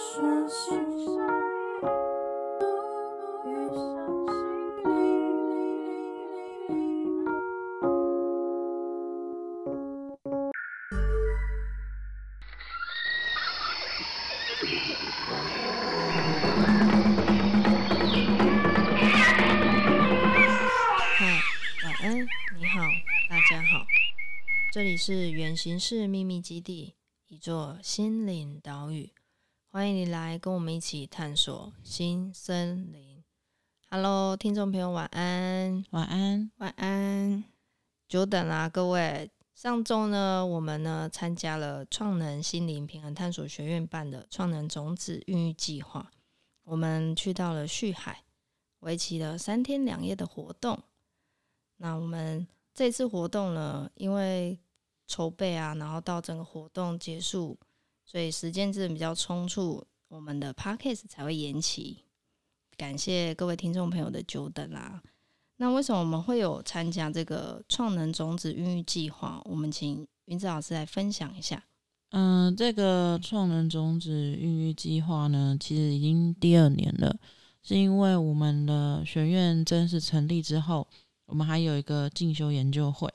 嗨，晚安，你好，大家好，这里是远行式秘密基地，一座心灵岛屿。欢迎你来跟我们一起探索新森林。Hello，听众朋友，晚安，晚安，晚安。久等啦，各位。上周呢，我们呢参加了创能心灵平衡探索学院办的创能种子孕育计划，我们去到了旭海，为期了三天两夜的活动。那我们这次活动呢，因为筹备啊，然后到整个活动结束，所以时间真的比较匆促，我们的 podcast 才会延期。感谢各位听众朋友的久等啦。那为什么我们会有参加这个创能种子孕育计划？我们请云子老师来分享一下。嗯、呃，这个创能种子孕育计划呢，其实已经第二年了，是因为我们的学院正式成立之后，我们还有一个进修研究会。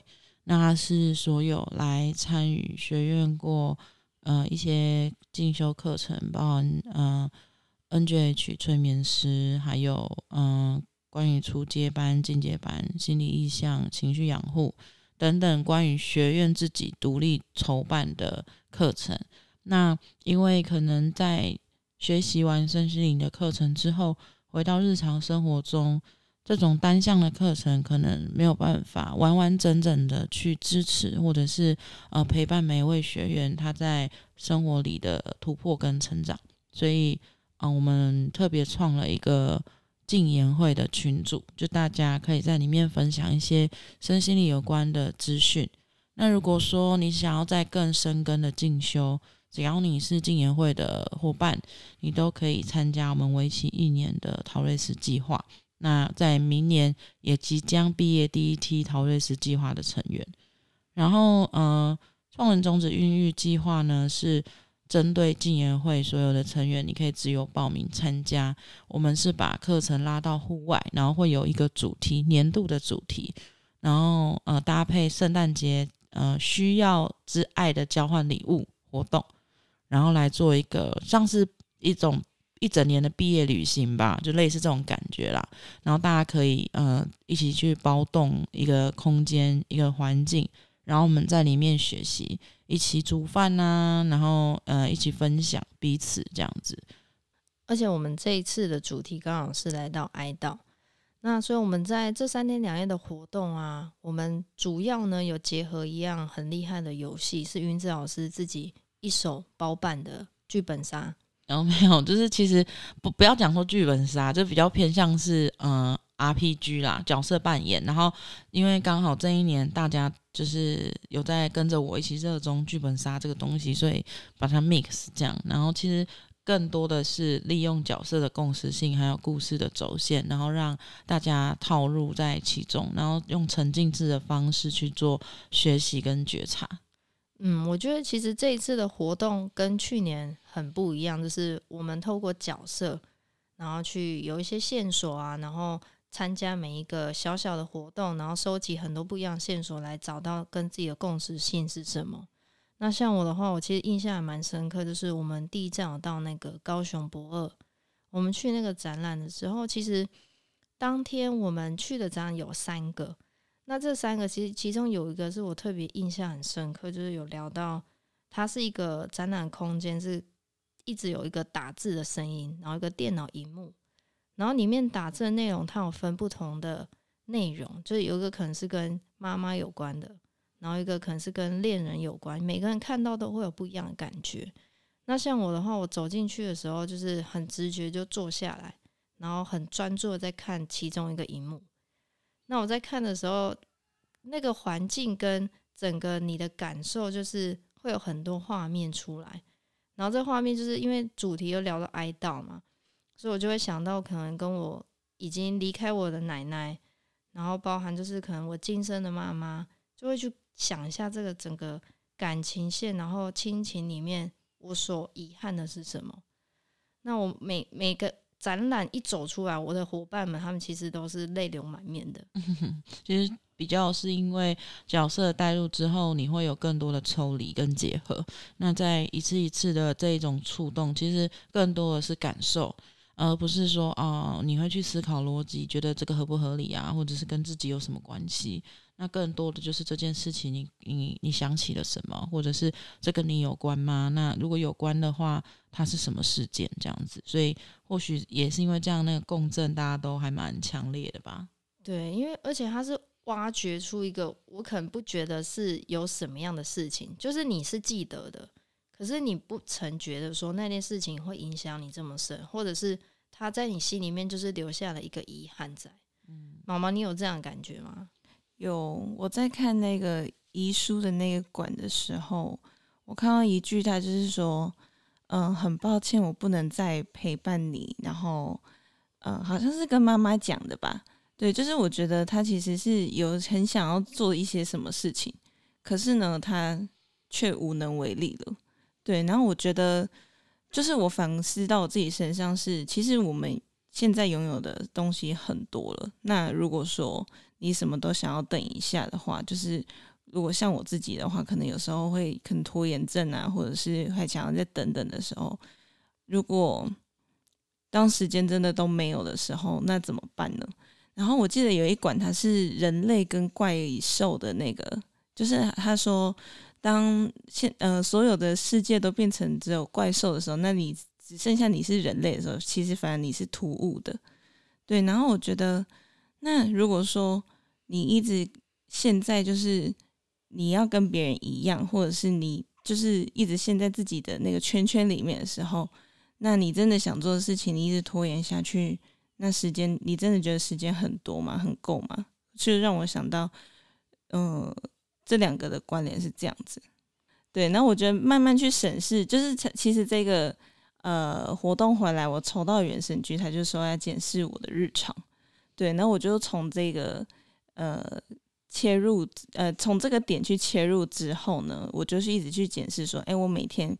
那是所有来参与学院过呃一些进修课程，包含呃 NGH 催眠师，还有嗯、关于初阶班、进阶班、心理意向、情绪养护等等关于学院自己独立筹办的课程。那因为可能在学习完身心灵的课程之后，回到日常生活中。这种单向的课程可能没有办法完完整整的去支持，或者是呃陪伴每一位学员他在生活里的突破跟成长，所以啊、我们特别创了一个进研会的群组，就大家可以在里面分享一些身心灵有关的资讯。那如果说你想要再更深根的进修，只要你是进研会的伙伴，你都可以参加我们为期一年的陶瑞斯计划。那在明年也即将毕业第一梯陶瑞斯计划的成员，然后呃，创文种子孕育计划呢是针对进研会所有的成员，你可以自由报名参加。我们是把课程拉到户外，然后会有一个主题，年度的主题，然后呃搭配圣诞节呃需要之爱的交换礼物活动，然后来做一个像是一种。一整年的毕业旅行吧，就类似这种感觉啦。然后大家可以呃一起去包栋一个空间、一个环境，然后我们在里面学习，一起煮饭呐、啊，然后呃一起分享彼此这样子。而且我们这一次的主题刚好是来到哀悼，那所以我们在这三天两夜的活动啊，我们主要呢有结合一样很厉害的游戏，是云子老师自己一手包办的剧本杀。然后没有，就是其实不不要讲说剧本杀，就比较偏向是嗯 RPG 啦，角色扮演。然后因为刚好这一年大家就是有在跟着我一起热衷剧本杀这个东西，所以把它 mix 这样。然后其实更多的是利用角色的共识性，还有故事的轴线，然后让大家套入在其中，然后用沉浸式的方式去做学习跟觉察。嗯，我觉得其实这一次的活动跟去年很不一样，就是我们透过角色，然后去有一些线索啊，然后参加每一个小小的活动，然后收集很多不一样的线索，来找到跟自己的共识性是什么。那像我的话，我其实印象还蛮深刻，就是我们第一站有到那个高雄博二，我们去那个展览的时候，其实当天我们去的展览有三个。那这三个其实其中有一个是我特别印象很深刻，就是有聊到它是一个展览空间，是一直有一个打字的声音，然后一个电脑荧幕，然后里面打字的内容它有分不同的内容，就是有一个可能是跟妈妈有关的，然后一个可能是跟恋人有关，每个人看到都会有不一样的感觉。那像我的话，我走进去的时候就是很直觉就坐下来，然后很专注的在看其中一个荧幕。那我在看的时候，那个环境跟整个你的感受，就是会有很多画面出来。然后这画面就是因为主题又聊到哀悼嘛，所以我就会想到可能跟我已经离开我的奶奶，然后包含就是可能我今生的妈妈，就会去想一下这个整个感情线，然后亲情里面我所遗憾的是什么。那我每每个展览一走出来，我的伙伴们他们其实都是泪流满面的。其实比较是因为角色带入之后，你会有更多的抽离跟结合。那在一次一次的这一种触动，其实更多的是感受。而不是说啊、呃，你会去思考逻辑，觉得这个合不合理啊，或者是跟自己有什么关系？那更多的就是这件事情，你你你想起了什么，或者是这跟你有关吗？那如果有关的话，它是什么事件？这样子，所以或许也是因为这样，那个共振大家都还蛮强烈的吧？对，因为而且它是挖掘出一个我可能不觉得是有什么样的事情，就是你是记得的。可是你不曾觉得说那件事情会影响你这么深，或者是他在你心里面就是留下了一个遗憾在。嗯，毛毛，你有这样的感觉吗？有，我在看那个遗书的那个馆的时候，我看到一句，他就是说，嗯，很抱歉，我不能再陪伴你。然后，嗯，好像是跟妈妈讲的吧？对，就是我觉得他其实是有很想要做一些什么事情，可是呢，他却无能为力了。对，然后我觉得，就是我反思到我自己身上是，其实我们现在拥有的东西很多了。那如果说你什么都想要等一下的话，就是如果像我自己的话，可能有时候会很拖延症啊，或者是还想要再等等的时候，如果当时间真的都没有的时候，那怎么办呢？然后我记得有一管，它是人类跟怪兽的那个，就是他说。当现呃所有的世界都变成只有怪兽的时候，那你只剩下你是人类的时候，其实反而你是突兀的，对。然后我觉得，那如果说你一直现在就是你要跟别人一样，或者是你就是一直陷在自己的那个圈圈里面的时候，那你真的想做的事情，你一直拖延下去，那时间你真的觉得时间很多吗？很够吗？就让我想到，嗯、这两个的关联是这样子，对。那我觉得慢慢去审视，就是其实这个呃活动回来，我抽到原神居，他就说要检视我的日常，对。那我就从这个呃切入，呃从这个点去切入之后呢，我就是一直去检视说，哎，我每天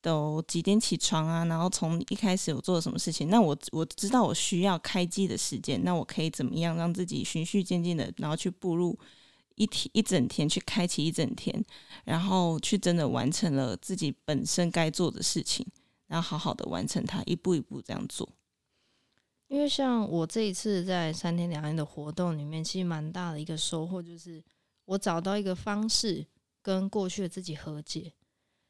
都几点起床啊？然后从一开始我做了什么事情？那我我知道我需要开机的时间，那我可以怎么样让自己循序渐进的，然后去步入。一天一整天去开启一整天，然后去真的完成了自己本身该做的事情，然后好好的完成它，一步一步这样做。因为像我这一次在三天两夜的活动里面，其实蛮大的一个收获就是，我找到一个方式跟过去的自己和解。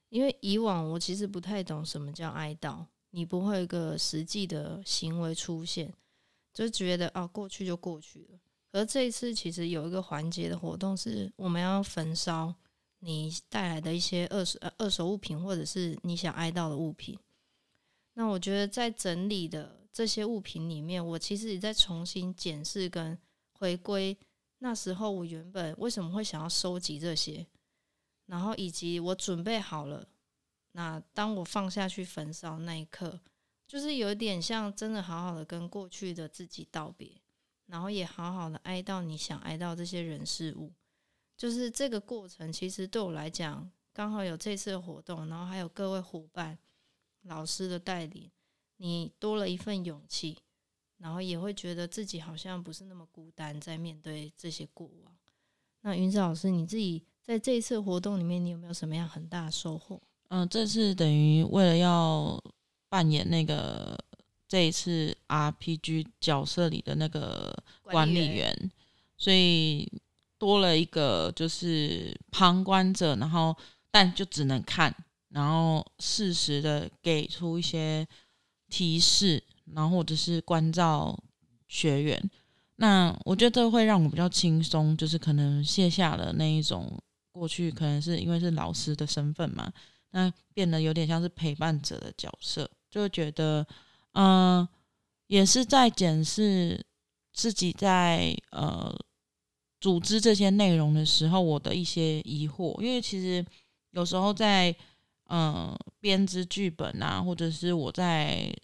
因为以往我其实不太懂什么叫哀悼，你不会有一个实际的行为出现，就觉得啊，过去就过去了。而这一次，其实有一个环节的活动，是我们要焚烧你带来的一些二手二手物品，或者是你想哀悼的物品。那我觉得在整理的这些物品里面，我其实也在重新检视跟回归那时候我原本为什么会想要收集这些，然后以及我准备好了，那当我放下去焚烧那一刻，就是有点像真的好好的跟过去的自己道别。然后也好好的哀悼你想哀悼这些人事物，就是这个过程。其实对我来讲，刚好有这次的活动，然后还有各位伙伴、老师的带领，你多了一份勇气，然后也会觉得自己好像不是那么孤单，在面对这些过往。那云子老师，你自己在这一次活动里面，你有没有什么样很大的收获？嗯，这次等于为了要扮演那个。这一次 RPG 角色里的那个管理员，理员所以多了一个就是旁观者，然后但就只能看，然后适时的给出一些提示，然后或者是关照学员。那我觉得这会让我比较轻松，就是可能卸下了那一种过去可能是因为是老师的身份嘛，那变得有点像是陪伴者的角色，就觉得。嗯、也是在检视自己在呃组织这些内容的时候，我的一些疑惑。因为其实有时候在嗯编织剧本啊，或者是我在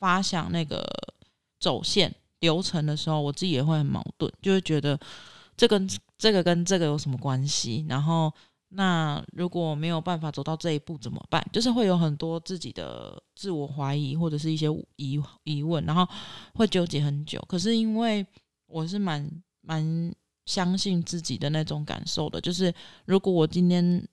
发想那个走线流程的时候，我自己也会很矛盾，就会觉得这跟这个跟这个有什么关系？然后那如果没有办法走到这一步怎么办？就是会有很多自己的自我怀疑或者是一些疑疑问，然后会纠结很久。可是因为我是蛮蛮相信自己的那种感受的，就是如果我今天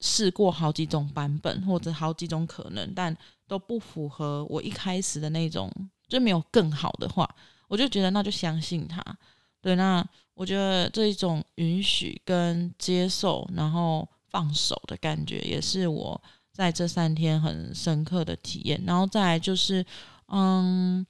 试过好几种版本或者好几种可能，但都不符合我一开始的那种，就没有更好的话，我就觉得那就相信他。对，那我觉得这一种允许跟接受，然后放手的感觉，也是我在这三天很深刻的体验。然后再来就是，嗯，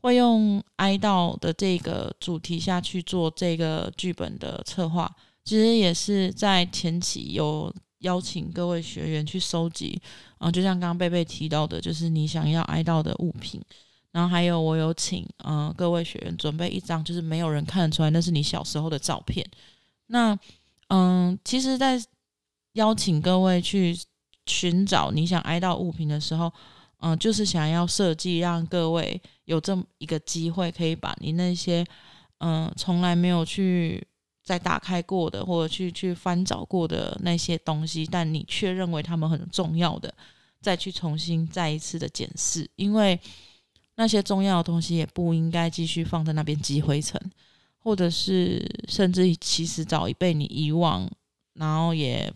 会用哀悼的这个主题下去做这个剧本的策划，其实也是在前期有邀请各位学员去收集，嗯，就像刚刚贝贝提到的，就是你想要哀悼的物品。然后还有，我有请嗯、各位学员准备一张，就是没有人看得出来那是你小时候的照片。那嗯、其实，在邀请各位去寻找你想哀悼物品的时候，嗯、就是想要设计让各位有这么一个机会，可以把你那些嗯、呃、从来没有去再打开过的，或者去去翻找过的那些东西，但你却认为他们很重要的，再去重新再一次的检视，因为。那些重要的东西也不应该继续放在那边积灰尘，或者是甚至其实早已被你遗忘，然后也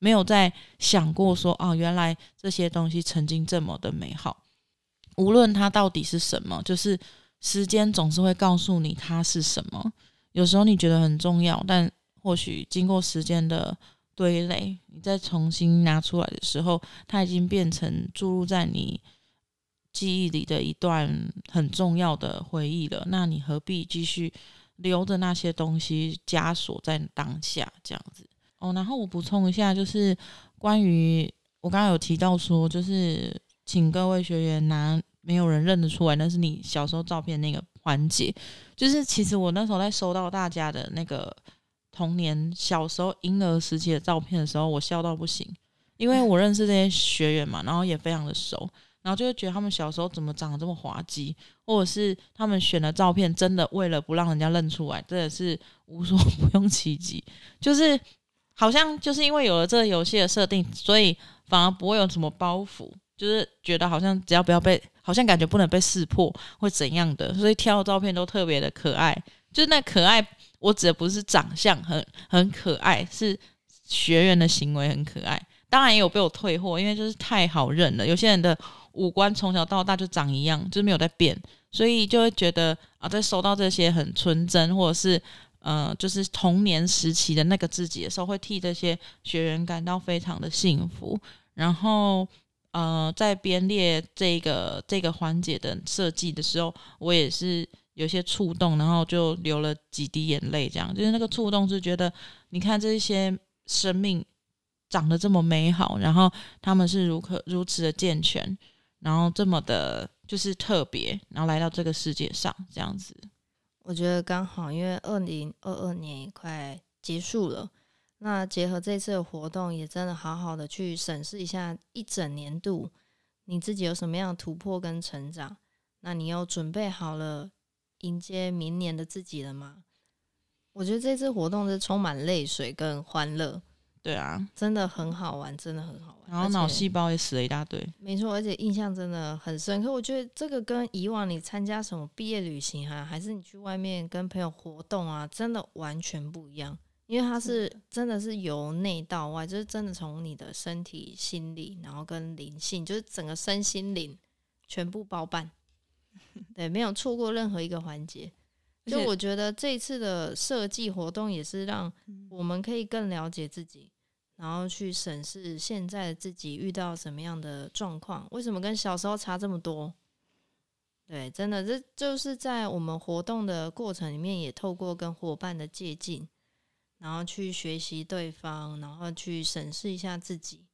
没有再想过说哦，原来这些东西曾经这么的美好。无论它到底是什么，就是时间总是会告诉你它是什么。有时候你觉得很重要，但或许经过时间的堆垒，你再重新拿出来的时候，它已经变成注入在你。记忆里的一段很重要的回忆了，那你何必继续留着那些东西枷锁在当下这样子？哦，然后我补充一下，就是关于我刚刚有提到说，就是请各位学员拿没有人认得出来那是你小时候照片那个环节，就是其实我那时候在收到大家的那个童年小时候婴儿时期的照片的时候，我笑到不行，因为我认识这些学员嘛，然后也非常的熟。然后就会觉得他们小时候怎么长得这么滑稽，或者是他们选的照片真的为了不让人家认出来，真的是无所 不用其极。就是好像就是因为有了这个游戏的设定，所以反而不会有什么包袱，就是觉得好像只要不要被，好像感觉不能被识破会怎样的，所以挑的照片都特别的可爱。就是那可爱，我指的不是长相很很可爱，是学员的行为很可爱。当然也有被我退货，因为就是太好认了，有些人的。五官从小到大就长一样，就是没有在变，所以就会觉得啊，在收到这些很纯真，或者是呃，就是童年时期的那个自己的时候，会替这些学员感到非常的幸福。然后呃，在编列这个这个环节的设计的时候，我也是有些触动，然后就流了几滴眼泪，这样就是那个触动是觉得，你看这些生命长得这么美好，然后他们是如何如此的健全。然后这么的，就是特别，然后来到这个世界上这样子，我觉得刚好，因为二零二二年也快结束了，那结合这次的活动，也真的好好的去审视一下一整年度你自己有什么样的突破跟成长，那你又准备好了迎接明年的自己了吗？我觉得这次活动是充满泪水跟欢乐。对啊，真的很好玩，真的很好玩。然后脑细胞也死了一大堆，没错，而且印象真的很深刻。我觉得这个跟以往你参加什么毕业旅行啊，还是你去外面跟朋友活动啊，真的完全不一样。因为它是真的是由内到外，就是真的从你的身体、心理，然后跟灵性，就是整个身心灵全部包办。对，没有错过任何一个环节。就我觉得这次的设计活动也是让我们可以更了解自己，然后去审视现在的自己遇到什么样的状况，为什么跟小时候差这么多？对，真的，这就是在我们活动的过程里面，也透过跟伙伴的接近，然后去学习对方，然后去审视一下自己。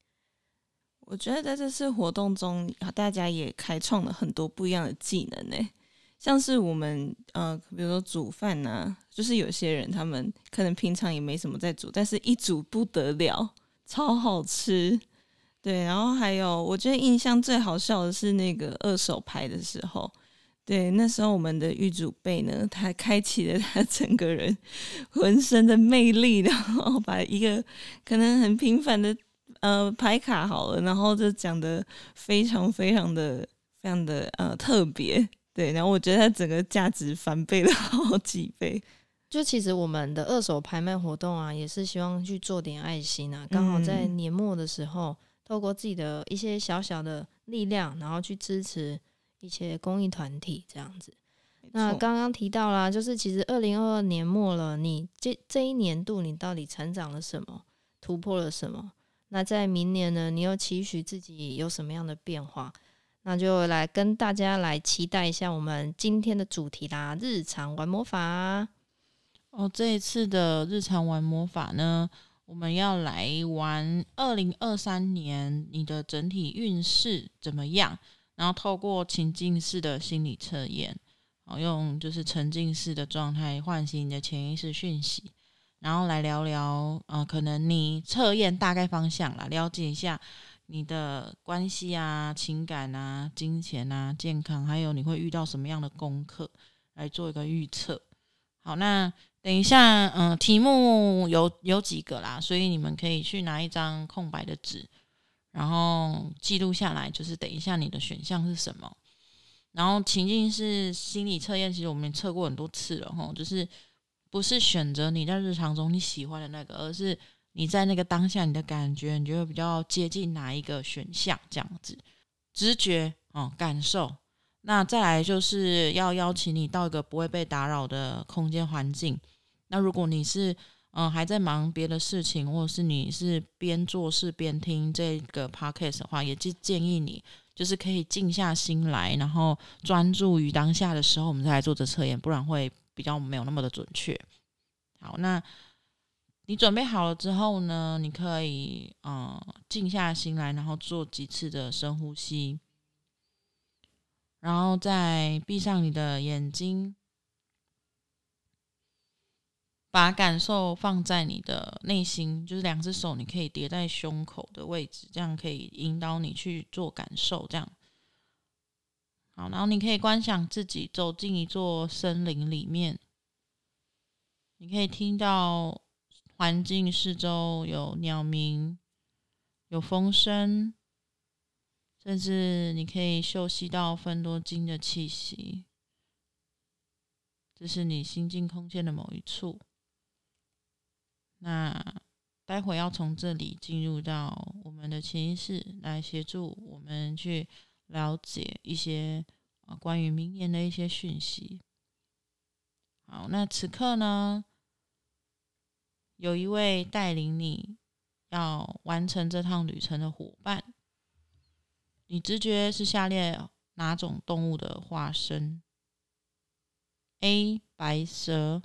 我觉得在这次活动中，大家也开创了很多不一样的技能呢。像是我们呃，比如说煮饭呐、就是有些人他们可能平常也没什么在煮，但是一煮不得了，超好吃。对，然后还有我觉得印象最好笑的是那个二手牌的时候，对，那时候我们的玉主贝呢，他开启了他整个人浑身的魅力，然后把一个可能很平凡的呃牌卡好了，然后就讲的非常非常的非常的呃特别。对，然后我觉得他整个价值翻倍了好几倍。就其实我们的二手拍卖活动啊，也是希望去做点爱心啊。刚好在年末的时候，嗯、透过自己的一些小小的力量，然后去支持一些公益团体这样子。那刚刚提到啦，就是其实二零二二年末了，你这这一年度你到底成长了什么，突破了什么？那在明年呢，你又期许自己有什么样的变化？那就来跟大家来期待一下我们今天的主题啦，日常玩魔法。哦，这一次的日常玩魔法呢，我们要来玩二零二三年你的整体运势怎么样？然后透过情境式的心理测验，好，用就是沉浸式的状态唤醒你的潜意识讯息，然后来聊聊，呃，可能你测验大概方向啦，了解一下。你的关系啊、情感啊、金钱啊、健康，还有你会遇到什么样的功课，来做一个预测。好，那等一下，嗯、呃，题目有有几个啦，所以你们可以去拿一张空白的纸，然后记录下来，就是等一下你的选项是什么。然后情境是心理测验，其实我们也测过很多次了哈，就是不是选择你在日常中你喜欢的那个，而是。你在那个当下，你的感觉，你觉得比较接近哪一个选项？这样子，直觉哦，感受。那再来就是要邀请你到一个不会被打扰的空间环境。那如果你是嗯还在忙别的事情，或者是你是边做事边听这个 podcast 的话，也就建议你就是可以静下心来，然后专注于当下的时候，我们再来做这测验，不然会比较没有那么的准确。好，那。你准备好了之后呢，你可以嗯静下心来，然后做几次的深呼吸，然后再闭上你的眼睛，把感受放在你的内心，就是两只手你可以叠在胸口的位置，这样可以引导你去做感受。这样好，然后你可以观想自己走进一座森林里面，你可以听到。环境四周有鸟鸣，有风声，甚至你可以嗅吸到芬多精的气息。这是你心境空间的某一处。那待会要从这里进入到我们的潜意识，来协助我们去了解一些啊关于明年的一些讯息。好，那此刻呢，有一位带领你要完成这趟旅程的伙伴，你直觉是下列哪种动物的化身？A. 白蛇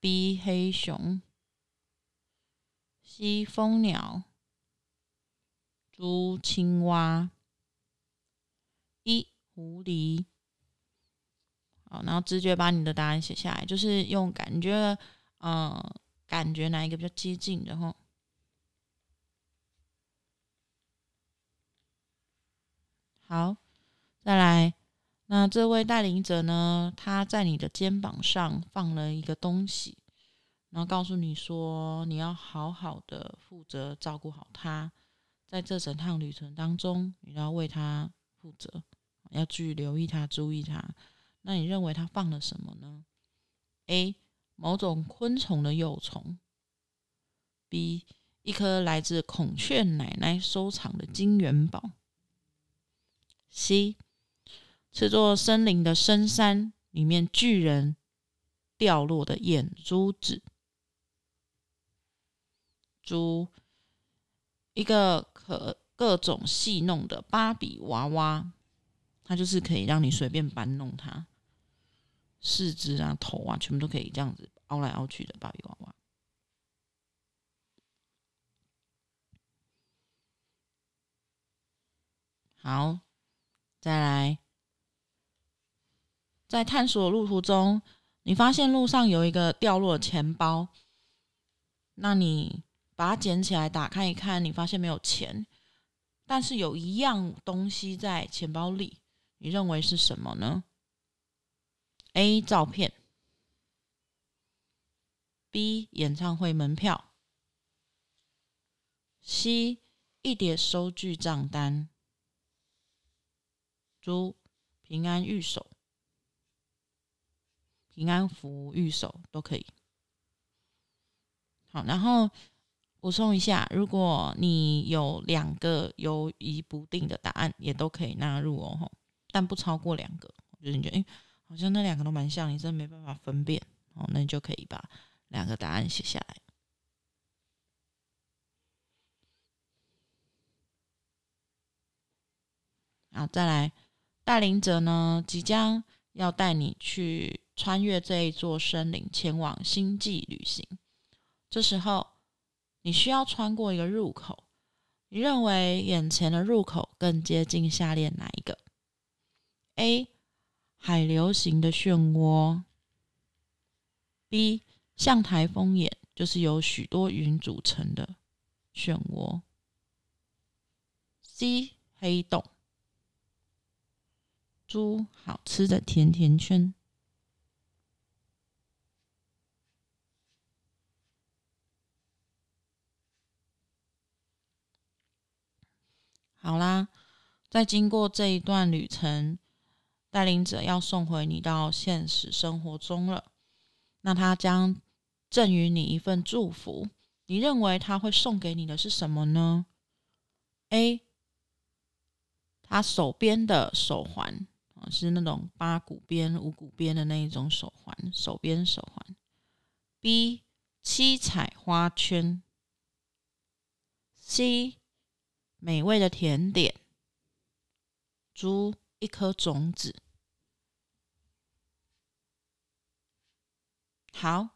，B. 黑熊，C. 蜂鸟，D. 青蛙，E. 狐狸。好，然后直觉把你的答案写下来，就是用感觉。嗯，感觉哪一个比较接近的齁？好，再来。那这位带领者呢？他在你的肩膀上放了一个东西，然后告诉你说，你要好好的负责照顾好他，在这整趟旅程当中，你要为他负责，要去留意他、注意他。那你认为他放了什么呢？A 某种昆虫的幼虫，B 一颗来自孔雀奶奶收藏的金元宝，C 这座森林的深山里面巨人掉落的眼珠子，猪一个可各种戏弄的芭比娃娃，它就是可以让你随便搬弄它。四肢啊、头啊，全部都可以这样子凹来凹去的芭比娃娃。好，再来，在探索路途中，你发现路上有一个掉落的钱包，那你把它捡起来，打开一看，你发现没有钱，但是有一样东西在钱包里，你认为是什么呢？A. 照片，B. 演唱会门票，C. 一叠收据账单，如平安御守、平安符御守都可以。好，然后补充一下，如果你有两个犹疑不定的答案，也都可以纳入哦，但不超过两个。就是你觉得，诶，好像那两个都蛮像，你真的没办法分辨哦，那你就可以把两个答案写下来。好，再来，带领者呢，即将要带你去穿越这一座森林，前往星际旅行。这时候，你需要穿过一个入口。你认为眼前的入口更接近下列哪一个？A. 海流型的漩涡。B. 像台风眼，就是由许多云组成的漩涡。C. 黑洞。猪好吃的甜甜圈。好啦，在经过这一段旅程，带领者要送回你到现实生活中了。那他将赠予你一份祝福，你认为他会送给你的是什么呢？A，他手边的手环。是那种八股边、五股边的那一种手环，手边手环。B 七彩花圈。C 美味的甜点。猪一颗种子。好，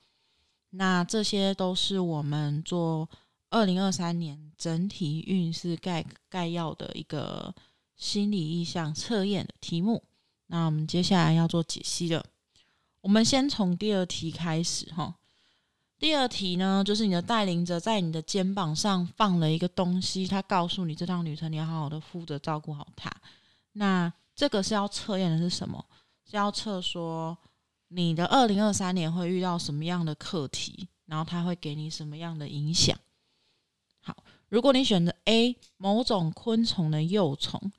那这些都是我们做二零二三年整体运势概概要的一个心理意向测验的题目。那我们接下来要做解析了。我们先从第二题开始哈。第二题呢，就是你的带领者在你的肩膀上放了一个东西，他告诉你这趟旅程你要好好的负责照顾好它。那这个是要测验的是什么？是要测说你的二零二三年会遇到什么样的课题，然后它会给你什么样的影响。好，如果你选择 A，某种昆虫的幼虫。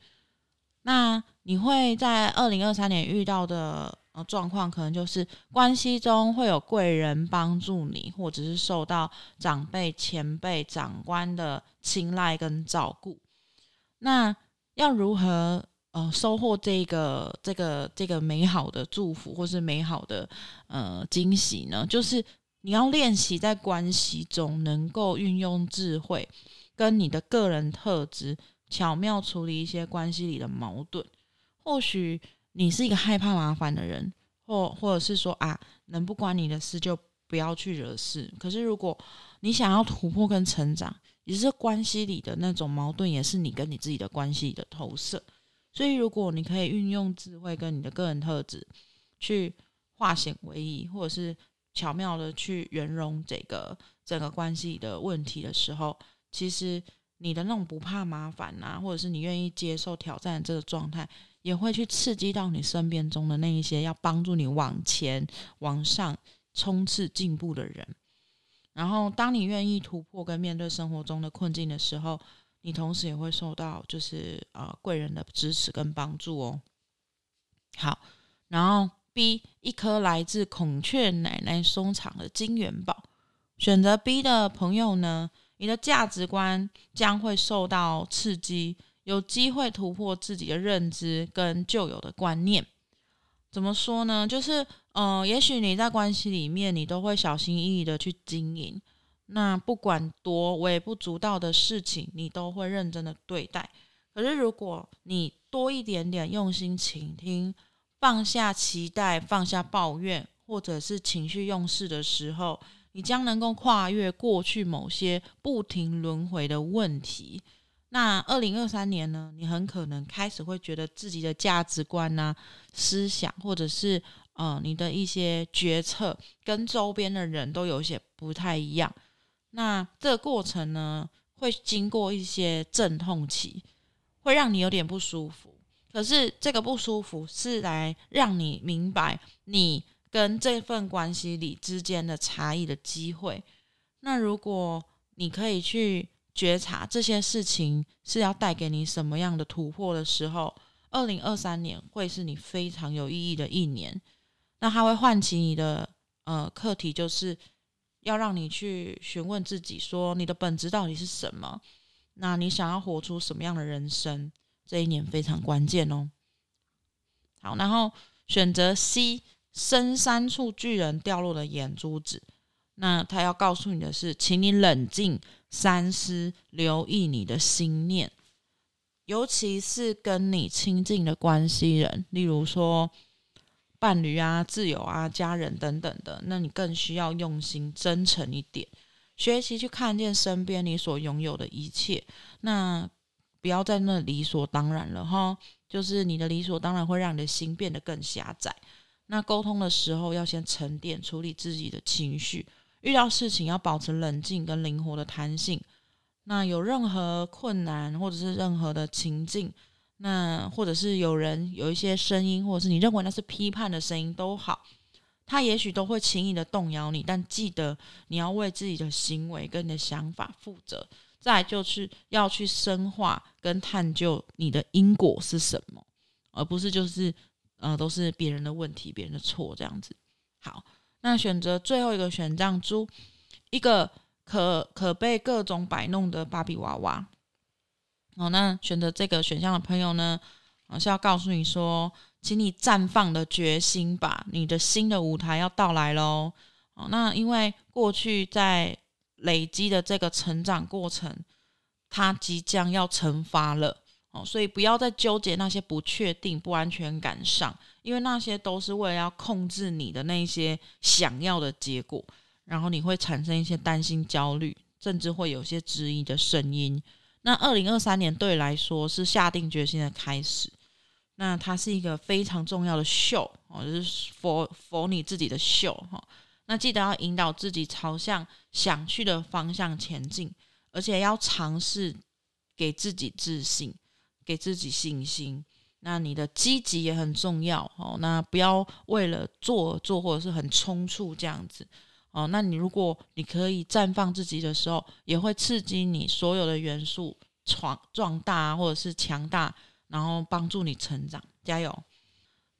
那你会在二零二三年遇到的呃状况，可能就是关系中会有贵人帮助你，或者是受到长辈、前辈、长官的青睐跟照顾。那要如何呃收获这个这个这个美好的祝福，或是美好的呃惊喜呢？就是你要练习在关系中能够运用智慧，跟你的个人特质。巧妙处理一些关系里的矛盾。或许你是一个害怕麻烦的人，或或者是说啊，能不关你的事就不要去惹事。可是如果你想要突破跟成长，也是关系里的那种矛盾，也是你跟你自己的关系的投射。所以如果你可以运用智慧跟你的个人特质去化险为夷，或者是巧妙的去圆融这个整个关系的问题的时候，其实。你的那种不怕麻烦呐，或者是你愿意接受挑战这个状态，也会去刺激到你身边中的那一些要帮助你往前、往上冲刺、进步的人。然后，当你愿意突破跟面对生活中的困境的时候，你同时也会受到就是呃贵人的支持跟帮助哦。好，然后 B 一颗来自孔雀奶奶收藏的金元宝，选择 B 的朋友呢，你的价值观将会受到刺激，有机会突破自己的认知跟旧有的观念。怎么说呢？就是，嗯、也许你在关系里面，你都会小心翼翼的去经营。那不管多微不足道的事情，你都会认真的对待。可是，如果你多一点点用心倾听，放下期待，放下抱怨，或者是情绪用事的时候，你将能够跨越过去某些不停轮回的问题。那二零二三年呢？你很可能开始会觉得自己的价值观呐、啊、思想，或者是呃你的一些决策，跟周边的人都有些不太一样。那这个过程呢，会经过一些阵痛期，会让你有点不舒服。可是这个不舒服是来让你明白你跟这份关系里之间的差异的机会。那如果你可以去觉察这些事情是要带给你什么样的突破的时候，二零二三年会是你非常有意义的一年。那它会唤起你的呃课题，就是要让你去询问自己，说你的本质到底是什么？那你想要活出什么样的人生？这一年非常关键哦。好，然后选择 C，深山处巨人掉落的眼珠子。那他要告诉你的是，请你冷静三思，留意你的心念，尤其是跟你亲近的关系人，例如说。伴侣啊、挚友啊、家人等等的，那你更需要用心、真诚一点，学习去看见身边你所拥有的一切。那不要在那理所当然了哈，就是你的理所当然会让你的心变得更狭窄。那沟通的时候要先沉淀，处理自己的情绪，遇到事情要保持冷静跟灵活的弹性。那有任何困难或者是任何的情境。那或者是有人有一些声音，或者是你认为那是批判的声音都好，他也许都会轻易的动摇你，但记得你要为自己的行为跟你的想法负责。再就是要去深化跟探究你的因果是什么，而不是就是呃都是别人的问题、别人的错这样子。好，那选择最后一个选项，猪一个可可被各种摆弄的芭比娃娃。哦，那选择这个选项的朋友呢，啊，是要告诉你说，请你绽放的决心吧，你的新的舞台要到来喽。哦，那因为过去在累积的这个成长过程，它即将要成发了哦，所以不要再纠结那些不确定、不安全感上，因为那些都是为了要控制你的那些想要的结果，然后你会产生一些担心、焦虑，甚至会有些质疑的声音。那二零二三年对来说是下定决心的开始，那它是一个非常重要的秀哦，就是 for for 你自己的秀哈。那记得要引导自己朝向想去的方向前进，而且要尝试给自己自信，给自己信心。那你的积极也很重要哦，那不要为了做而做或者是很匆促这样子。哦，那你如果你可以绽放自己的时候，也会刺激你所有的元素壮壮大或者是强大，然后帮助你成长，加油。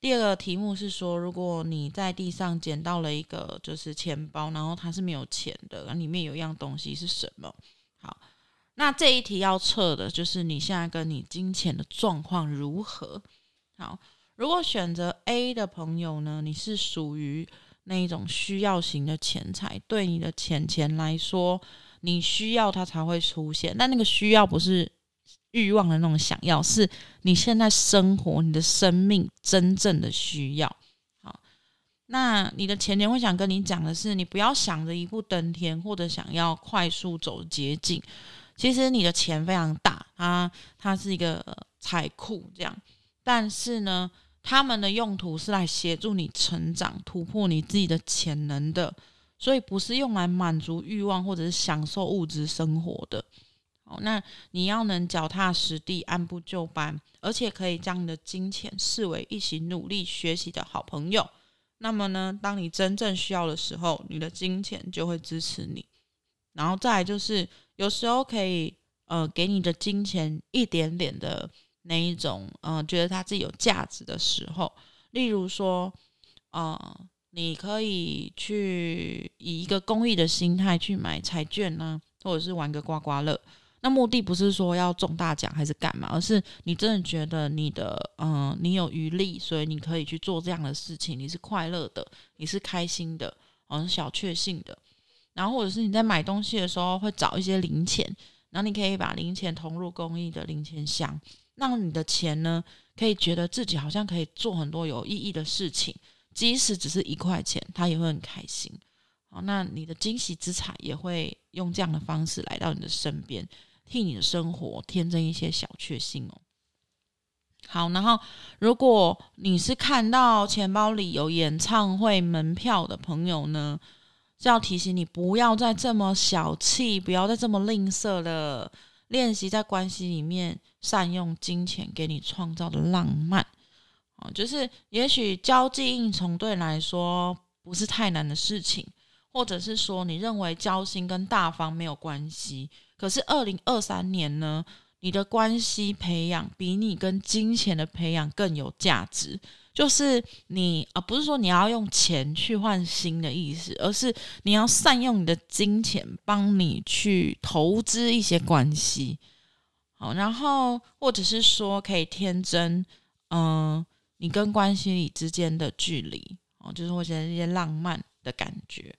第二个题目是说，如果你在地上捡到了一个就是钱包，然后它是没有钱的，里面有一样东西是什么？好，那这一题要测的就是你现在跟你金钱的状况如何。好，如果选择 A 的朋友呢，你是属于。那一种需要型的钱财，对你的钱钱来说，你需要它才会出现。但那个需要不是欲望的那种想要，是你现在生活、你的生命真正的需要。好，那你的钱钱会想跟你讲的是，你不要想着一步登天，或者想要快速走捷径。其实你的钱非常大，它它是一个财库这样，但是呢。他们的用途是来协助你成长、突破你自己的潜能的，所以不是用来满足欲望或者是享受物质生活的。好，那你要能脚踏实地、按部就班，而且可以将你的金钱视为一起努力学习的好朋友。那么呢，当你真正需要的时候，你的金钱就会支持你。然后再就是，有时候可以呃，给你的金钱一点点的。那一种，嗯、呃，觉得他自己有价值的时候，例如说，呃，你可以去以一个公益的心态去买彩券呢、啊，或者是玩个刮刮乐。那目的不是说要中大奖还是干嘛，而是你真的觉得你的，嗯、你有余力，所以你可以去做这样的事情，你是快乐的，你是开心的，哦，是小确幸的。然后或者是你在买东西的时候会找一些零钱，然后你可以把零钱投入公益的零钱箱。让你的钱呢，可以觉得自己好像可以做很多有意义的事情，即使只是一块钱，他也会很开心。好，那你的惊喜之财也会用这样的方式来到你的身边，替你的生活添增一些小确幸哦。好，然后如果你是看到钱包里有演唱会门票的朋友呢，就要提醒你不要再这么小气，不要再这么吝啬了。练习在关系里面善用金钱给你创造的浪漫。哦，就是也许交际应酬对你来说不是太难的事情，或者是说你认为交心跟大方没有关系。可是二零二三年呢，你的关系培养比你跟金钱的培养更有价值。就是你啊，不是说你要用钱去换新的意思，而是你要善用你的金钱，帮你去投资一些关系。好，然后或者是说可以天真，嗯，你跟关系里之间的距离哦，就是会觉得一些浪漫的感觉。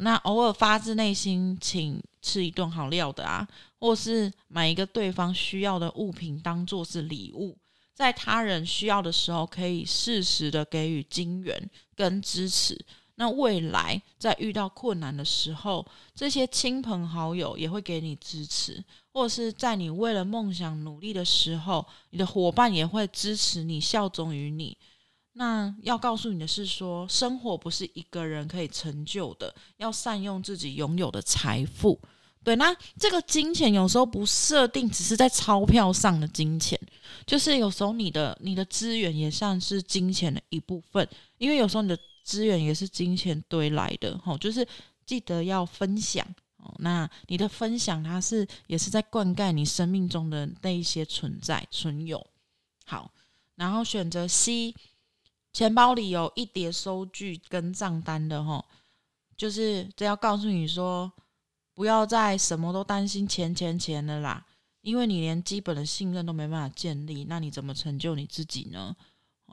那偶尔发自内心请吃一顿好料的啊，或是买一个对方需要的物品当做是礼物。在他人需要的时候，可以适时的给予金援跟支持。那未来在遇到困难的时候，这些亲朋好友也会给你支持，或者是在你为了梦想努力的时候，你的伙伴也会支持你，效忠于你。那要告诉你的是说，说生活不是一个人可以成就的，要善用自己拥有的财富。对，那这个金钱有时候不设定，只是在钞票上的金钱，就是有时候你的你的资源也算是金钱的一部分，因为有时候你的资源也是金钱堆来的，吼，就是记得要分享哦。那你的分享，它是也是在灌溉你生命中的那一些存在存有。好，然后选择 C，钱包里有一叠收据跟账单的，吼，就是这要告诉你说。不要再什么都担心钱钱钱的啦，因为你连基本的信任都没办法建立，那你怎么成就你自己呢？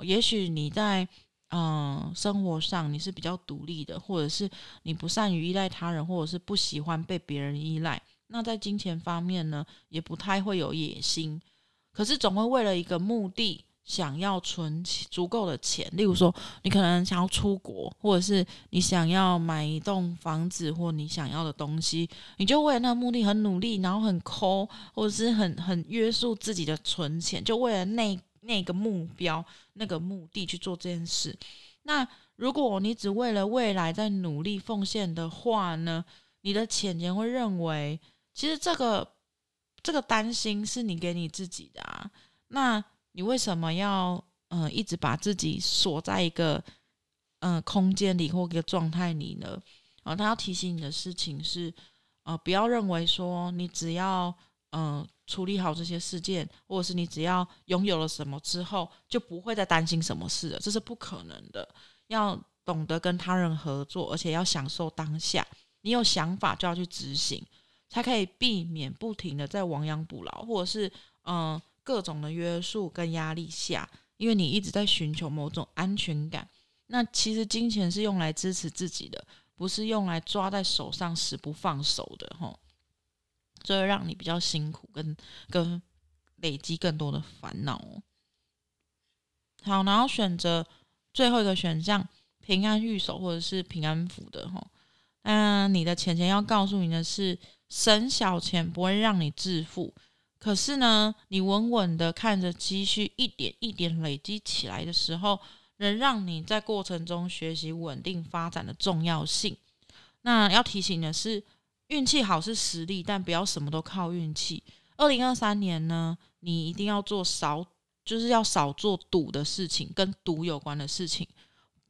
也许你在嗯生活上你是比较独立的，或者是你不善于依赖他人，或者是不喜欢被别人依赖。那在金钱方面呢，也不太会有野心，可是总会为了一个目的。想要存足够的钱，例如说，你可能想要出国，或者是你想要买一栋房子，或你想要的东西，你就为了那个目的很努力，然后很抠，或者是很很约束自己的存钱，就为了那那个目标、那个目的去做这件事。那如果你只为了未来在努力奉献的话呢，你的钱钱会认为，其实这个这个担心是你给你自己的啊，那。你为什么要嗯、一直把自己锁在一个嗯、空间里或一个状态里呢？啊、呃，他要提醒你的事情是，呃，不要认为说你只要嗯、处理好这些事件，或者是你只要拥有了什么之后，就不会再担心什么事了，这是不可能的。要懂得跟他人合作，而且要享受当下。你有想法就要去执行，才可以避免不停的在亡羊补牢，或者是嗯。各种的约束跟压力下，因为你一直在寻求某种安全感。那其实金钱是用来支持自己的，不是用来抓在手上死不放手的，吼。这会让你比较辛苦，跟跟累积更多的烦恼哦。好，然后选择最后一个选项，平安御守或者是平安符的，吼。嗯，你的钱钱要告诉你的是，省小钱不会让你致富。可是呢，你稳稳的看着积蓄一点一点累积起来的时候，能让你在过程中学习稳定发展的重要性。那要提醒的是，运气好是实力，但不要什么都靠运气。二零二三年呢，你一定要做少，就是要少做赌的事情，跟赌有关的事情。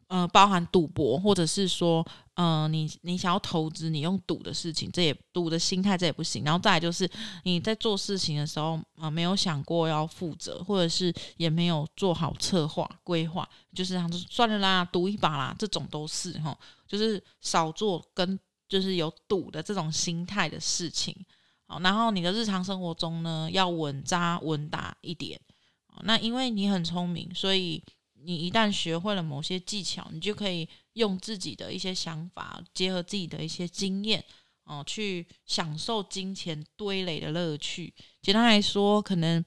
呃，包含赌博，或者是说，嗯、你你想要投资，你用赌的事情，这也赌的心态，这也不行。然后再来就是你在做事情的时候，啊、没有想过要负责，或者是也没有做好策划规划，就是想说算了啦，赌一把啦，这种都是哈，就是少做跟就是有赌的这种心态的事情。好，然后你的日常生活中呢，要稳扎稳打一点。那因为你很聪明，所以。你一旦学会了某些技巧，你就可以用自己的一些想法，结合自己的一些经验，哦、去享受金钱堆垒的乐趣。简单来说，可能，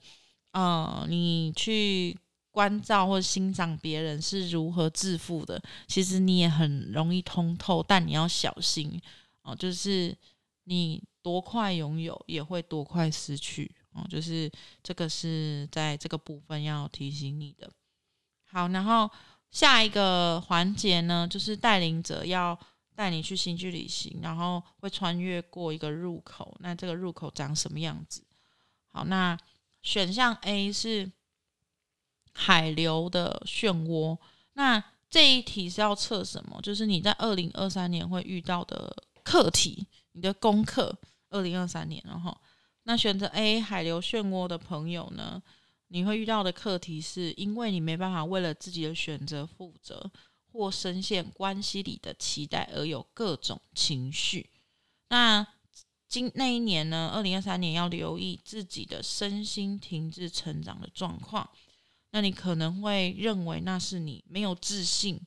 呃，你去关照或欣赏别人是如何致富的，其实你也很容易通透，但你要小心哦、就是你多快拥有，也会多快失去哦、就是这个是在这个部分要提醒你的。好，然后下一个环节呢，就是带领者要带你去星际旅行，然后会穿越过一个入口。那这个入口长什么样子？好，那选项 A 是海流的漩涡。那这一题是要测什么？就是你在二零二三年会遇到的课题，你的功课。二零二三年，然后那选择 A 海流漩涡的朋友呢，你会遇到的课题是因为你没办法为了自己的选择负责，或深陷关系里的期待而有各种情绪。那今那一年呢，二零二三年要留意自己的身心停滞成长的状况。那你可能会认为那是你没有自信，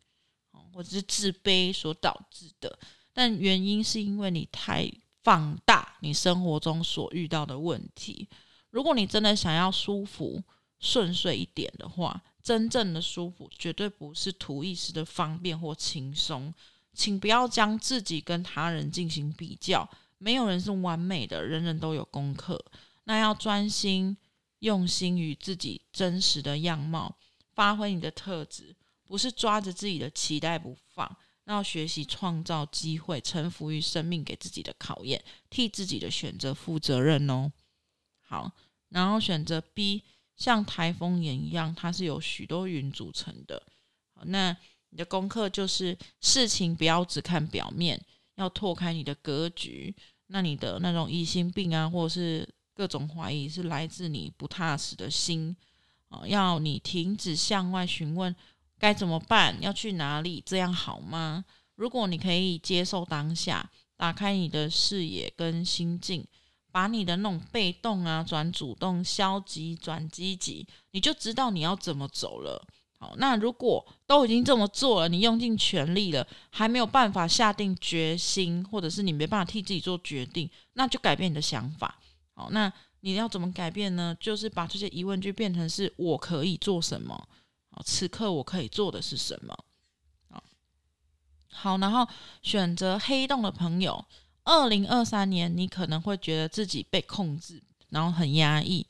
或者是自卑所导致的，但原因是因为你太放大你生活中所遇到的问题。如果你真的想要舒服顺遂一点的话，真正的舒服绝对不是图一时的方便或轻松。请不要将自己跟他人进行比较，没有人是完美的，人人都有功课。那要专心。用心与自己真实的样貌，发挥你的特质，不是抓着自己的期待不放。那要学习创造机会，臣服于生命给自己的考验，替自己的选择负责任哦。好，然后选择 B，像台风眼一样，它是由许多云组成的。好，那你的功课就是事情不要只看表面，要拓开你的格局。那你的那种疑心病啊，或者是。各种怀疑是来自你不踏实的心啊，要你停止向外询问该怎么办，要去哪里，这样好吗？如果你可以接受当下，打开你的视野跟心境，把你的那种被动啊转主动，消极转积极，你就知道你要怎么走了。好，那如果都已经这么做了，你用尽全力了，还没有办法下定决心，或者是你没办法替自己做决定，那就改变你的想法。好，那你要怎么改变呢？就是把这些疑问句变成是我可以做什么？好此刻我可以做的是什么？好，然后选择黑洞的朋友，二零二三年你可能会觉得自己被控制，然后很压抑。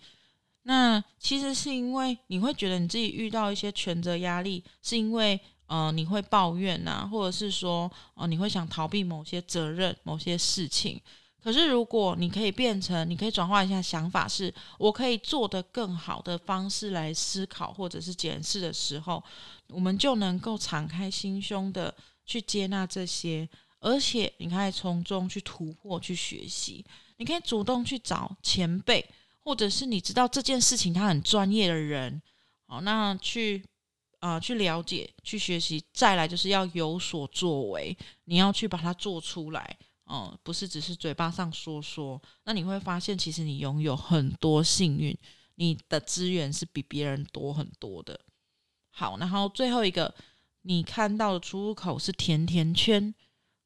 那其实是因为你会觉得你自己遇到一些权责压力，是因为呃你会抱怨啊，或者是说哦、你会想逃避某些责任、某些事情。可是，如果你可以变成，你可以转换一下想法，是我可以做得更好的方式来思考，或者是检视的时候，我们就能够敞开心胸的去接纳这些，而且你可以从中去突破、去学习。你可以主动去找前辈，或者是你知道这件事情他很专业的人，好，那去啊、去了解、去学习。再来就是要有所作为，你要去把它做出来。哦，不是只是嘴巴上说说，那你会发现，其实你拥有很多幸运，你的资源是比别人多很多的。好，然后最后一个，你看到的出入口是甜甜圈。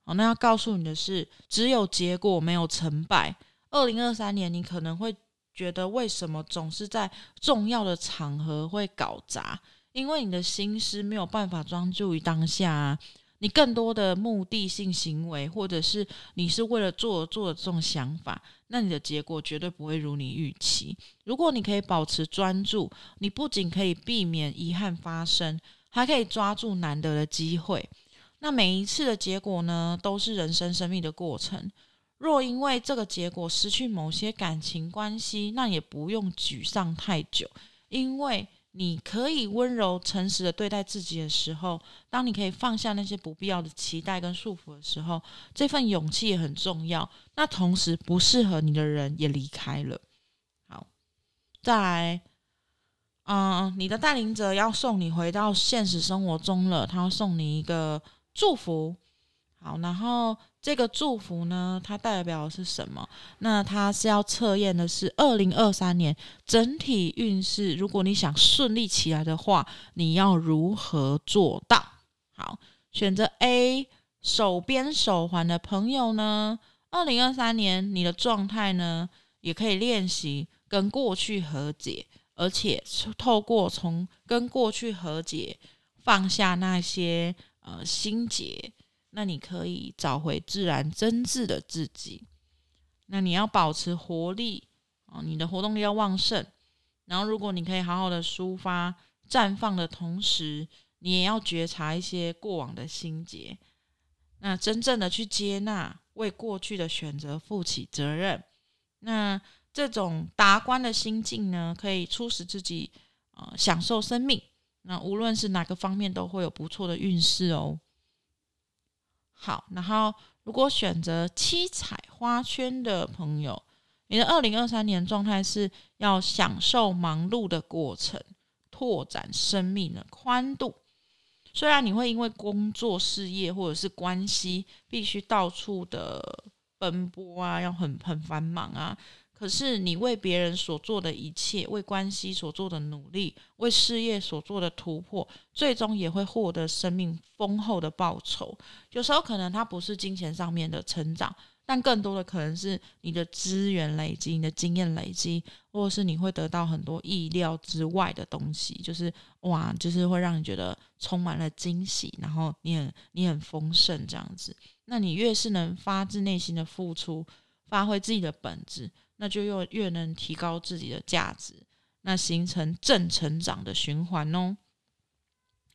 好，那要告诉你的是，只有结果，没有成败。二零二三年，你可能会觉得，为什么总是在重要的场合会搞砸？因为你的心思没有办法专注于当下啊。你更多的目的性行为，或者是你是为了做做这种想法，那你的结果绝对不会如你预期。如果你可以保持专注，你不仅可以避免遗憾发生，还可以抓住难得的机会。那每一次的结果呢，都是人生生命的过程。若因为这个结果失去某些感情关系，那也不用沮丧太久，因为。你可以温柔、诚实的对待自己的时候，当你可以放下那些不必要的期待跟束缚的时候，这份勇气也很重要。那同时，不适合你的人也离开了。好，再来，嗯，你的带领者要送你回到现实生活中了，他要送你一个祝福。好，然后。这个祝福呢，它代表的是什么？那它是要测验的是二零二三年整体运势。如果你想顺利起来的话，你要如何做到？好，选择 A 手边手环的朋友呢，二零二三年你的状态呢，也可以练习跟过去和解，而且透过从跟过去和解，放下那些呃心结。那你可以找回自然真挚的自己。那你要保持活力啊，你的活动力要旺盛。然后，如果你可以好好的抒发、绽放的同时，你也要觉察一些过往的心结。那真正的去接纳，为过去的选择负起责任。那这种达观的心境呢，可以促使自己呃享受生命。那无论是哪个方面，都会有不错的运势哦。好，然后如果选择七彩花圈的朋友，你的二零二三年状态是要享受忙碌的过程，拓展生命的宽度。虽然你会因为工作、事业或者是关系，必须到处的奔波啊，要很很繁忙啊。可是你为别人所做的一切，为关系所做的努力，为事业所做的突破，最终也会获得生命丰厚的报酬。有时候可能它不是金钱上面的成长，但更多的可能是你的资源累积、你的经验累积，或者是你会得到很多意料之外的东西，就是哇，就是会让你觉得充满了惊喜，然后你很你很丰盛这样子。那你越是能发自内心的付出，发挥自己的本质。那就越越能提高自己的价值，那形成正成长的循环哦。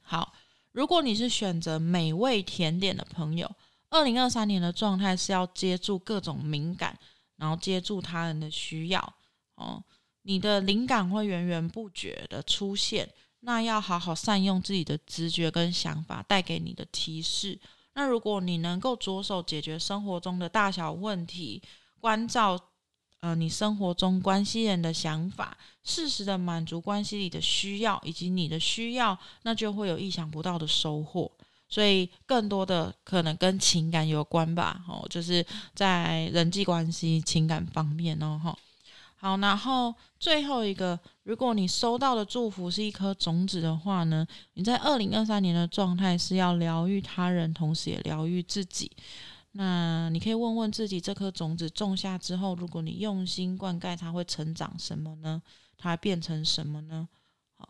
好，如果你是选择美味甜点的朋友，二零二三年的状态是要接住各种敏感，然后接住他人的需要哦。你的灵感会源源不绝的出现，那要好好善用自己的直觉跟想法带给你的提示。那如果你能够着手解决生活中的大小问题，关照。呃，你生活中关系人的想法，适时的满足关系里的需要，以及你的需要，那就会有意想不到的收获。所以，更多的可能跟情感有关吧，哦，就是在人际关系、情感方面哦，哈。好，然后最后一个，如果你收到的祝福是一颗种子的话呢，你在二零二三年的状态是要疗愈他人，同时也疗愈自己。那你可以问问自己，这颗种子种下之后，如果你用心灌溉，它会成长什么呢？它变成什么呢？好，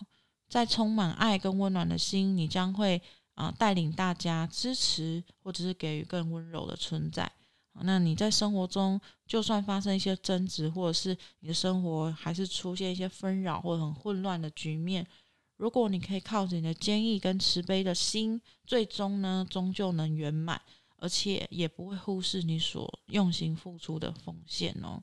在充满爱跟温暖的心，你将会啊、带领大家支持，或者是给予更温柔的存在。那你在生活中，就算发生一些争执，或者是你的生活还是出现一些纷扰或者很混乱的局面，如果你可以靠着你的坚毅跟慈悲的心，最终呢，终究能圆满。而且也不会忽视你所用心付出的奉献哦。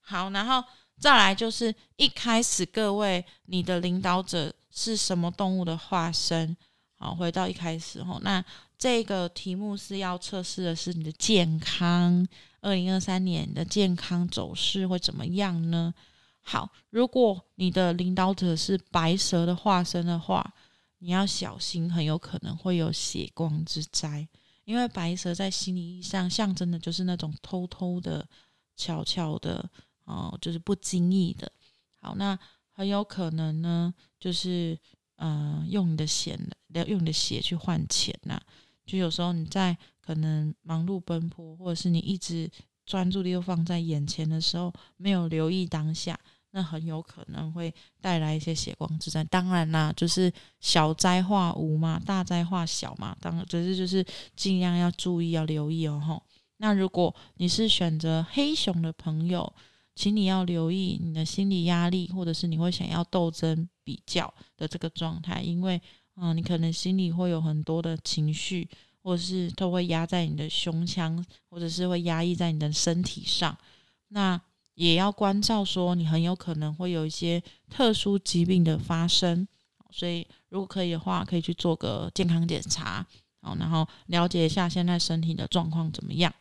好，然后再来就是一开始各位，你的领导者是什么动物的化身？好，回到一开始吼，那这个题目是要测试的是你的健康。二零二三年的健康走势会怎么样呢？好，如果你的领导者是白蛇的化身的话，你要小心，很有可能会有血光之灾。因为白蛇在心理意义上象征的就是那种偷偷的、悄悄的，哦，就是不经意的。好，那很有可能呢，就是嗯、用你的血，用你的血去换钱呐、就有时候你在可能忙碌奔波，或者是你一直专注力又放在眼前的时候，没有留意当下。那很有可能会带来一些血光之灾，当然啦，就是小灾化无嘛，大灾化小嘛。当然，只是就是尽量要注意，要留意哦。吼，那如果你是选择黑熊的朋友，请你要留意你的心理压力，或者是你会想要斗争比较的这个状态，因为嗯，你可能心里会有很多的情绪，或者是都会压在你的胸腔，或者是会压抑在你的身体上。那也要关照说，你很有可能会有一些特殊疾病的发生，所以如果可以的话，可以去做个健康检查，好然后了解一下现在身体的状况怎么样。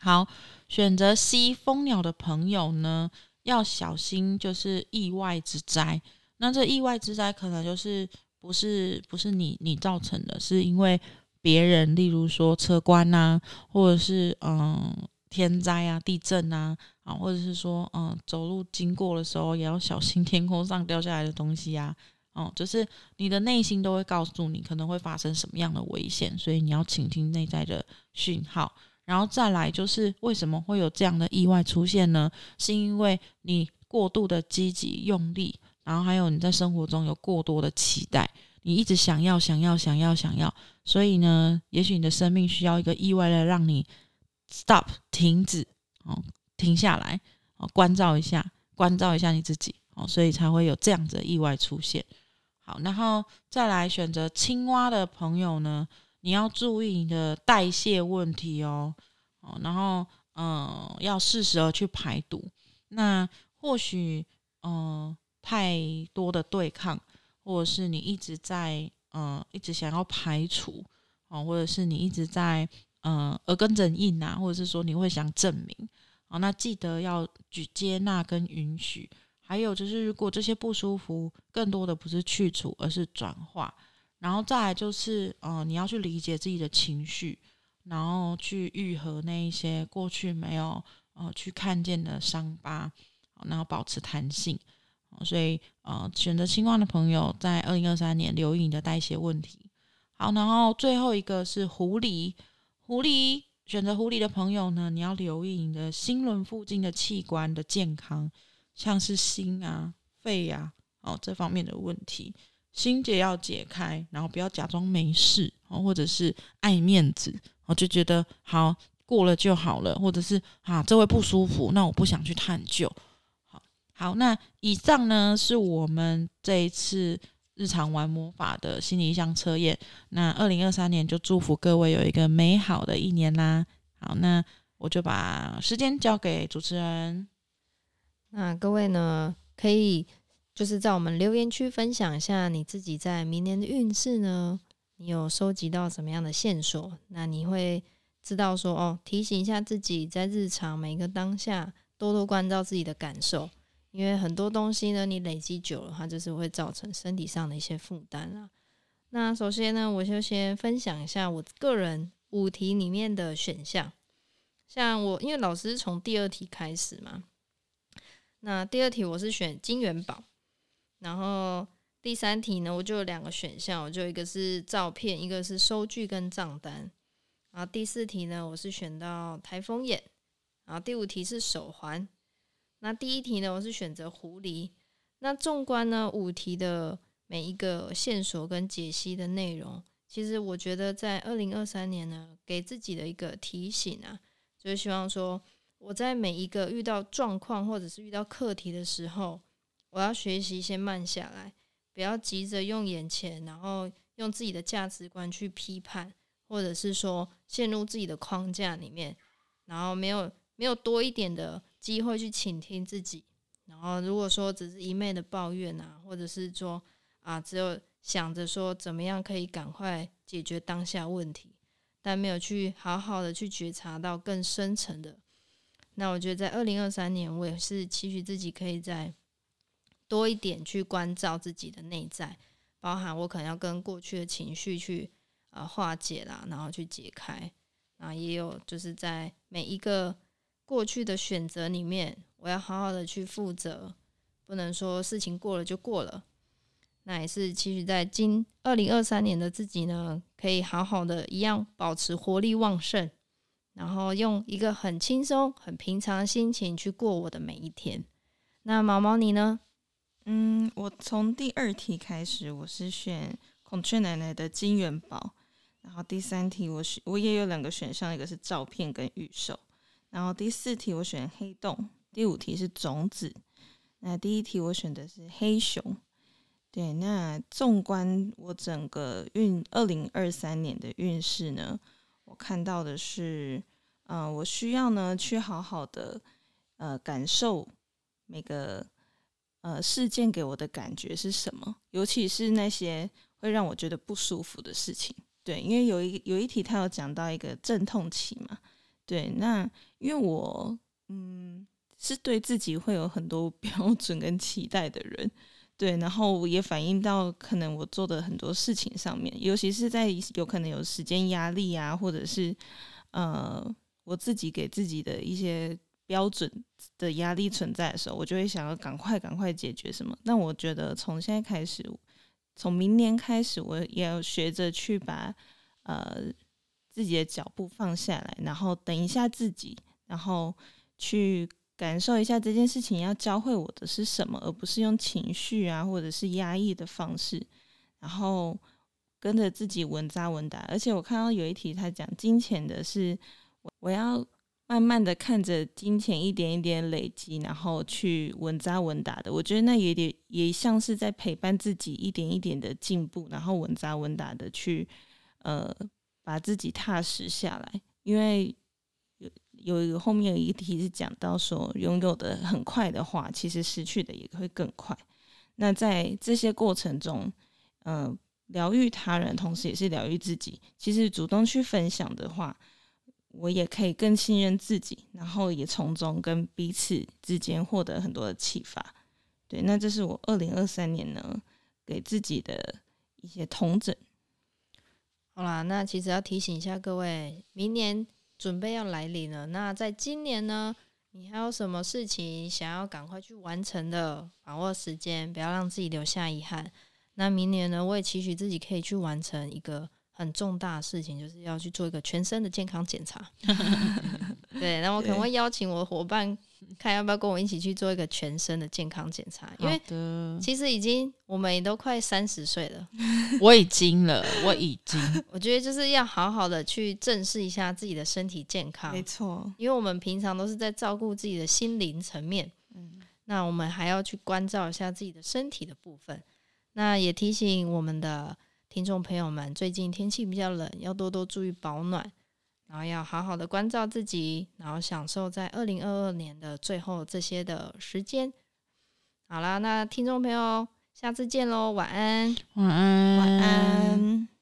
好，选择 C 蜂鸟的朋友呢，要小心就是意外之灾。那这意外之灾可能就是不是不是你你造成的，是因为别人，例如说车关呐，或者是嗯。天灾啊，地震啊，啊，或者是说，嗯，走路经过的时候也要小心天空上掉下来的东西啊，哦，就是你的内心都会告诉你可能会发生什么样的危险，所以你要倾听内在的讯号。然后再来就是为什么会有这样的意外出现呢？是因为你过度的积极用力，然后还有你在生活中有过多的期待，你一直想要、想要、想要、想要，所以呢，也许你的生命需要一个意外来让你。Stop，停止，哦，停下来，哦，关照一下，关照一下你自己，哦，所以才会有这样子的意外出现。好，然后再来选择青蛙的朋友呢，你要注意你的代谢问题哦，哦，然后嗯，要适时的去排毒。那或许，嗯、太多的对抗，或者是你一直在，嗯、一直想要排除，哦，或者是你一直在，呃，耳根子硬啊，或者是说你会想证明，好，那记得要去接纳跟允许。还有就是，如果这些不舒服，更多的不是去除，而是转化。然后再来就是，嗯、呃，你要去理解自己的情绪，然后去愈合那一些过去没有呃去看见的伤疤，然后保持弹性。所以，呃，选择青蛙的朋友，在二零二三年留意你的代谢问题。好，然后最后一个是狐狸，狐狸选择狐狸的朋友呢，你要留意你的心轮附近的器官的健康，像是心啊、肺啊，哦这方面的问题。心结要解开，然后不要假装没事，哦或者是爱面子，我就觉得好过了就好了，或者是啊这位不舒服，那我不想去探究。好，好，那以上呢是我们这一次日常玩魔法的心理意象测验。那二零二三年就祝福各位有一个美好的一年啦。好，那我就把时间交给主持人。那各位呢可以。就是在我们留言区分享一下你自己在明年的运势呢，你有收集到什么样的线索？那你会知道说哦，提醒一下自己在日常每一个当下多多关照自己的感受，因为很多东西呢，你累积久了，它就是会造成身体上的一些负担啊。那首先呢，我就先分享一下我个人五题里面的选项，像我因为老师从第二题开始嘛，那第二题我是选金元宝。然后第三题呢，我就有两个选项，我就一个是照片，一个是收据跟账单。然后第四题呢，我是选到台风眼。然后第五题是手环。那第一题呢，我是选择狐狸。那纵观呢五题的每一个线索跟解析的内容，其实我觉得在二零二三年呢，给自己的一个提醒啊，就是希望说我在每一个遇到状况或者是遇到课题的时候。我要学习先慢下来，不要急着用眼前，然后用自己的价值观去批判，或者是说陷入自己的框架里面，然后没有没有多一点的机会去倾听自己。然后如果说只是一昧的抱怨啊，或者是说啊，只有想着说怎么样可以赶快解决当下问题，但没有去好好的去觉察到更深层的。那我觉得在二零二三年，我也是期许自己可以再。多一点去关照自己的内在，包含我可能要跟过去的情绪去啊化解啦，然后去解开。然后也有就是在每一个过去的选择里面，我要好好的去负责，不能说事情过了就过了。那也是期许在今二零二三年的自己呢，可以好好的一样保持活力旺盛，然后用一个很轻松、很平常的心情去过我的每一天。那毛毛你呢？嗯，我从第二题开始，我是选孔雀奶奶的金元宝。然后第三题我选，我也有两个选项，一个是照片跟预售。然后第四题我选黑洞，第五题是种子。那第一题我选的是黑熊。对，那纵观我整个运二零二三年的运势呢，我看到的是，嗯、呃，我需要呢去好好的呃感受每个。呃，事件给我的感觉是什么？尤其是那些会让我觉得不舒服的事情。对，因为有一有一题他有讲到一个阵痛期嘛。对，那因为我嗯是对自己会有很多 标准跟期待的人，对，然后也反映到可能我做的很多事情上面，尤其是在有可能有时间压力啊，或者是呃我自己给自己的一些。标准的压力存在的时候，我就会想要赶快赶快解决什么。那我觉得从现在开始，从明年开始，我也要学着去把呃自己的脚步放下来，然后等一下自己，然后去感受一下这件事情要教会我的是什么，而不是用情绪啊或者是压抑的方式，然后跟着自己稳扎稳打。而且我看到有一题他讲金钱的是，我要。慢慢的看着金钱一点一点累积，然后去稳扎稳打的，我觉得那也得也像是在陪伴自己一点一点的进步，然后稳扎稳打的去呃把自己踏实下来。因为有有一个后面有一题是讲到说，拥有的很快的话，其实失去的也会更快。那在这些过程中，嗯、呃，疗愈他人，同时也是疗愈自己。其实主动去分享的话，我也可以更信任自己，然后也从中跟彼此之间获得很多的启发。对，那这是我二零二三年呢给自己的一些统整。好啦，那其实要提醒一下各位，明年。准备要来临了，那在今年呢，你还有什么事情想要赶快去完成的？把握时间，不要让自己留下遗憾。那明年呢，我也期许自己可以去完成一个很重大的事情，就是要去做一个全身的健康检查。对，那我可能会邀请我的伙伴。看要不要跟我一起去做一个全身的健康检查？因为其实已经我们也都快三十岁了，我已经了，我已经。我觉得就是要好好的去正视一下自己的身体健康，没错。因为我们平常都是在照顾自己的心灵层面，嗯那我们还要去关照一下自己的身体的部分。那也提醒我们的听众朋友们，最近天气比较冷，要多多注意保暖。然后要好好的关照自己，然后享受在二零二二年的最后这些的时间。好啦，那听众朋友，下次见喽，晚安，晚安。晚安。